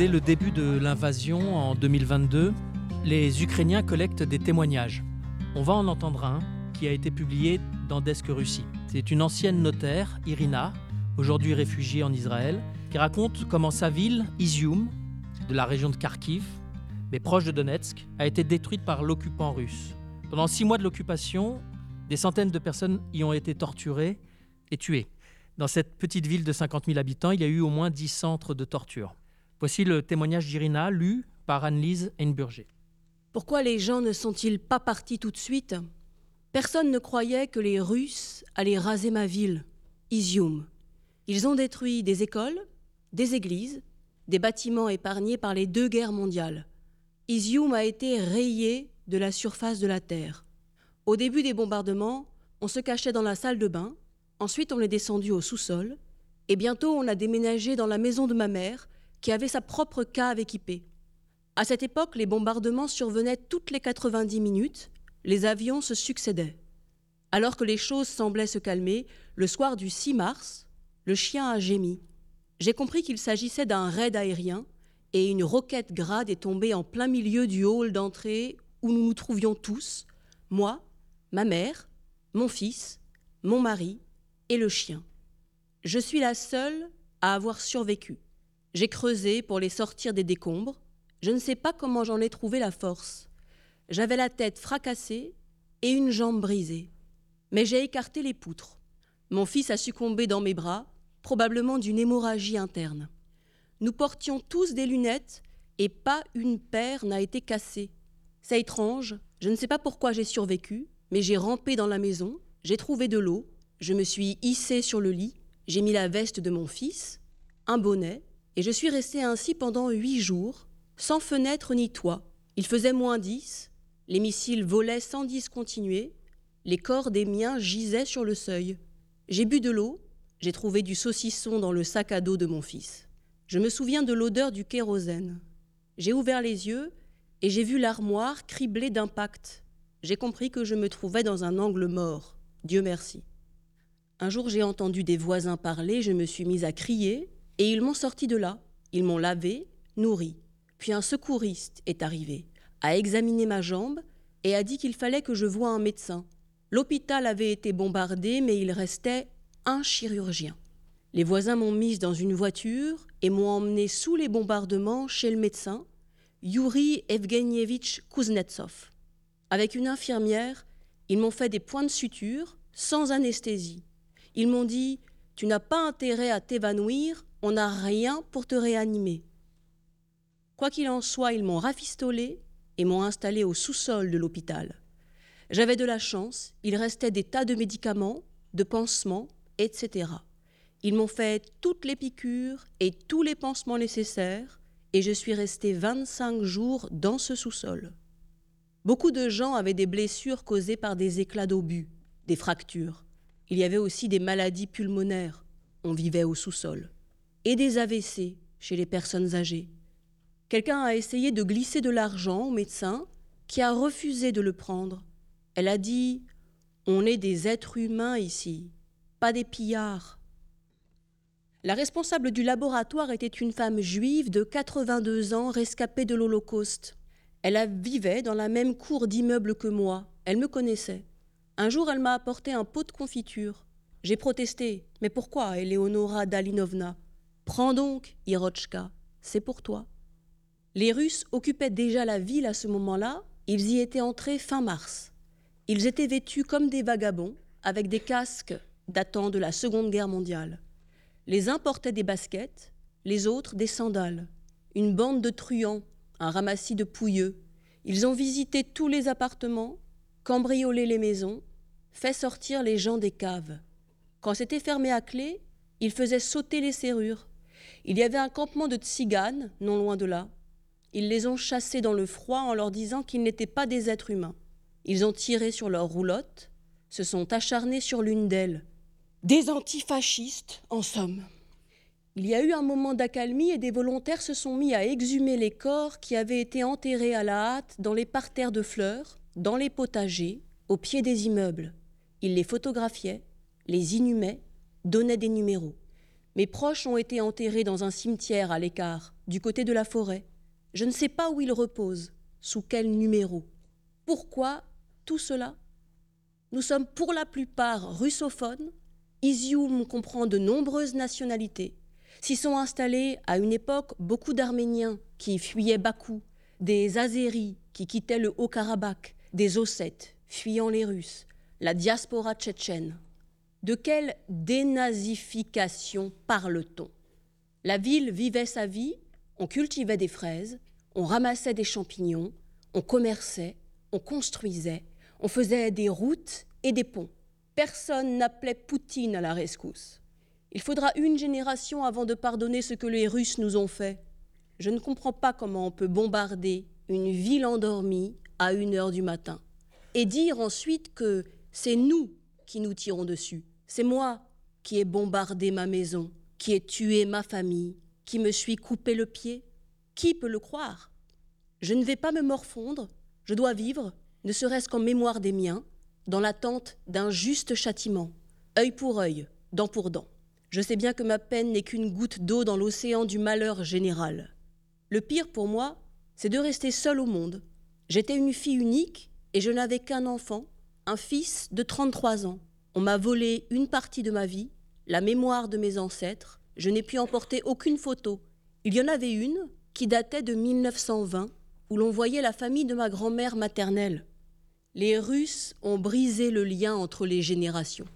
dès le début de l'invasion en 2022, les Ukrainiens collectent des témoignages. On va en entendre un qui a été publié dans Desk Russie. C'est une ancienne notaire, Irina, aujourd'hui réfugiée en Israël, qui raconte comment sa ville, Izium, de la région de Kharkiv, mais proche de Donetsk, a été détruite par l'occupant russe. Pendant six mois de l'occupation, des centaines de personnes y ont été torturées et tuées. Dans cette petite ville de 50 000 habitants, il y a eu au moins 10 centres de torture. Voici le témoignage d'Irina, lu par Anne-Lise Heinburger. Pourquoi les gens ne sont-ils pas partis tout de suite? Personne ne croyait que les Russes allaient raser ma ville, Izium. Ils ont détruit des écoles, des églises, des bâtiments épargnés par les deux guerres mondiales. Izium a été rayé de la surface de la terre. Au début des bombardements, on se cachait dans la salle de bain, ensuite on est descendu au sous-sol, et bientôt on a déménagé dans la maison de ma mère, qui avait sa propre cave équipée. À cette époque, les bombardements survenaient toutes les 90 minutes, les avions se succédaient. Alors que les choses semblaient se calmer, le soir du 6 mars, le chien a gémi. J'ai compris qu'il s'agissait d'un raid aérien et une roquette grade est tombée en plein milieu du hall d'entrée où nous nous trouvions tous, moi, ma mère, mon fils, mon mari et le chien. Je suis la seule à avoir survécu. J'ai creusé pour les sortir des décombres. Je ne sais pas comment j'en ai trouvé la force. J'avais la tête fracassée et une jambe brisée. Mais j'ai écarté les poutres. Mon fils a succombé dans mes bras, probablement d'une hémorragie interne. Nous portions tous des lunettes et pas une paire n'a été cassée. C'est étrange, je ne sais pas pourquoi j'ai survécu, mais j'ai rampé dans la maison, j'ai trouvé de l'eau, je me suis hissé sur le lit, j'ai mis la veste de mon fils, un bonnet, et je suis resté ainsi pendant huit jours, sans fenêtre ni toit. Il faisait moins dix, les missiles volaient sans discontinuer, les corps des miens gisaient sur le seuil. J'ai bu de l'eau, j'ai trouvé du saucisson dans le sac à dos de mon fils. Je me souviens de l'odeur du kérosène. J'ai ouvert les yeux et j'ai vu l'armoire criblée d'impact. J'ai compris que je me trouvais dans un angle mort. Dieu merci. Un jour, j'ai entendu des voisins parler, je me suis mise à crier, et ils m'ont sorti de là. Ils m'ont lavé, nourri. Puis un secouriste est arrivé, a examiné ma jambe et a dit qu'il fallait que je voie un médecin. L'hôpital avait été bombardé, mais il restait un chirurgien. Les voisins m'ont mise dans une voiture et m'ont emmenée sous les bombardements chez le médecin, Yuri Evgenievitch Kuznetsov. Avec une infirmière, ils m'ont fait des points de suture sans anesthésie. Ils m'ont dit Tu n'as pas intérêt à t'évanouir, on n'a rien pour te réanimer. Quoi qu'il en soit, ils m'ont rafistolé et m'ont installé au sous-sol de l'hôpital. J'avais de la chance, il restait des tas de médicaments, de pansements, etc. Ils m'ont fait toutes les piqûres et tous les pansements nécessaires, et je suis resté 25 jours dans ce sous-sol. Beaucoup de gens avaient des blessures causées par des éclats d'obus, des fractures. Il y avait aussi des maladies pulmonaires. On vivait au sous-sol et des AVC chez les personnes âgées. Quelqu'un a essayé de glisser de l'argent au médecin qui a refusé de le prendre. Elle a dit On est des êtres humains ici, pas des pillards. La responsable du laboratoire était une femme juive de 82 ans rescapée de l'Holocauste. Elle vivait dans la même cour d'immeuble que moi. Elle me connaissait. Un jour, elle m'a apporté un pot de confiture. J'ai protesté. Mais pourquoi, Eleonora Dalinovna? Prends donc, Irochka, c'est pour toi. Les Russes occupaient déjà la ville à ce moment-là, ils y étaient entrés fin mars. Ils étaient vêtus comme des vagabonds, avec des casques datant de la Seconde Guerre mondiale. Les uns portaient des baskets, les autres des sandales. Une bande de truands, un ramassis de pouilleux. Ils ont visité tous les appartements, cambriolé les maisons, fait sortir les gens des caves. Quand c'était fermé à clé, ils faisaient sauter les serrures. Il y avait un campement de tziganes, non loin de là. Ils les ont chassés dans le froid en leur disant qu'ils n'étaient pas des êtres humains. Ils ont tiré sur leurs roulottes, se sont acharnés sur l'une d'elles. Des antifascistes, en somme. Il y a eu un moment d'accalmie et des volontaires se sont mis à exhumer les corps qui avaient été enterrés à la hâte dans les parterres de fleurs, dans les potagers, au pied des immeubles. Ils les photographiaient, les inhumaient, donnaient des numéros. Mes proches ont été enterrés dans un cimetière à l'écart, du côté de la forêt. Je ne sais pas où ils reposent, sous quel numéro. Pourquoi tout cela? Nous sommes pour la plupart russophones. Izium comprend de nombreuses nationalités. S'y sont installés à une époque beaucoup d'Arméniens qui fuyaient Bakou, des Azéris qui quittaient le Haut-Karabakh, des Ossètes fuyant les Russes, la diaspora tchétchène. De quelle dénazification parle-t-on? La ville vivait sa vie, on cultivait des fraises, on ramassait des champignons, on commerçait, on construisait, on faisait des routes et des ponts. Personne n'appelait Poutine à la rescousse. Il faudra une génération avant de pardonner ce que les Russes nous ont fait. Je ne comprends pas comment on peut bombarder une ville endormie à une heure du matin et dire ensuite que c'est nous qui nous tirons dessus. C'est moi qui ai bombardé ma maison, qui ai tué ma famille, qui me suis coupé le pied. Qui peut le croire? Je ne vais pas me morfondre, je dois vivre, ne serait-ce qu'en mémoire des miens, dans l'attente d'un juste châtiment, œil pour œil, dent pour dent. Je sais bien que ma peine n'est qu'une goutte d'eau dans l'océan du malheur général. Le pire pour moi, c'est de rester seule au monde. J'étais une fille unique et je n'avais qu'un enfant, un fils de 33 ans. On m'a volé une partie de ma vie, la mémoire de mes ancêtres. Je n'ai pu emporter aucune photo. Il y en avait une qui datait de 1920, où l'on voyait la famille de ma grand-mère maternelle. Les Russes ont brisé le lien entre les générations.